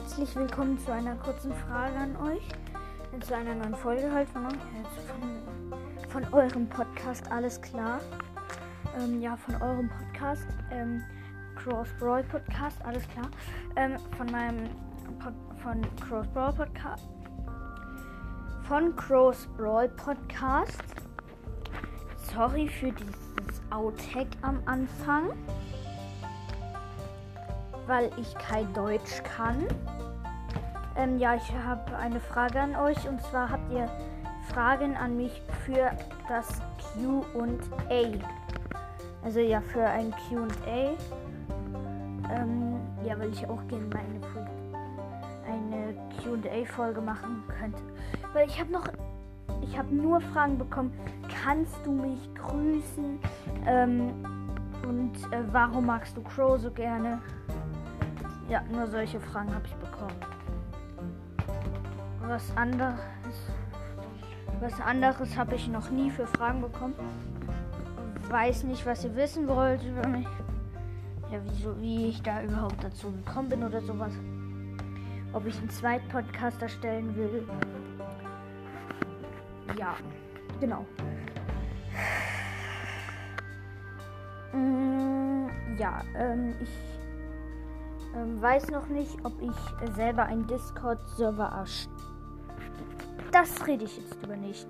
herzlich willkommen zu einer kurzen Frage an euch. Zu einer neuen Folge halt von, von, von eurem Podcast, alles klar. Ähm, ja, von eurem Podcast, ähm, Cross Brawl Podcast, alles klar. Ähm, von meinem Pod, von Cross Brawl Podcast. Von Cross Brawl Podcast. Sorry für dieses Outtake am Anfang weil ich kein Deutsch kann. Ähm, ja, ich habe eine Frage an euch und zwar habt ihr Fragen an mich für das Q&A. Also ja, für ein Q&A. Ähm, ja, weil ich auch gerne meine eine Q&A-Folge machen könnte. Weil ich habe noch, ich habe nur Fragen bekommen. Kannst du mich grüßen? Ähm, und äh, warum magst du Crow so gerne? Ja, nur solche Fragen habe ich bekommen. Was anderes, was anderes habe ich noch nie für Fragen bekommen. Weiß nicht, was ihr wissen wollt über mich. Ja, wieso, wie ich da überhaupt dazu gekommen bin oder sowas. Ob ich einen zweiten Podcast erstellen will. Ja, genau. Mm, ja, ähm, ich ähm, weiß noch nicht, ob ich selber einen Discord-Server erstelle. Das rede ich jetzt über nicht.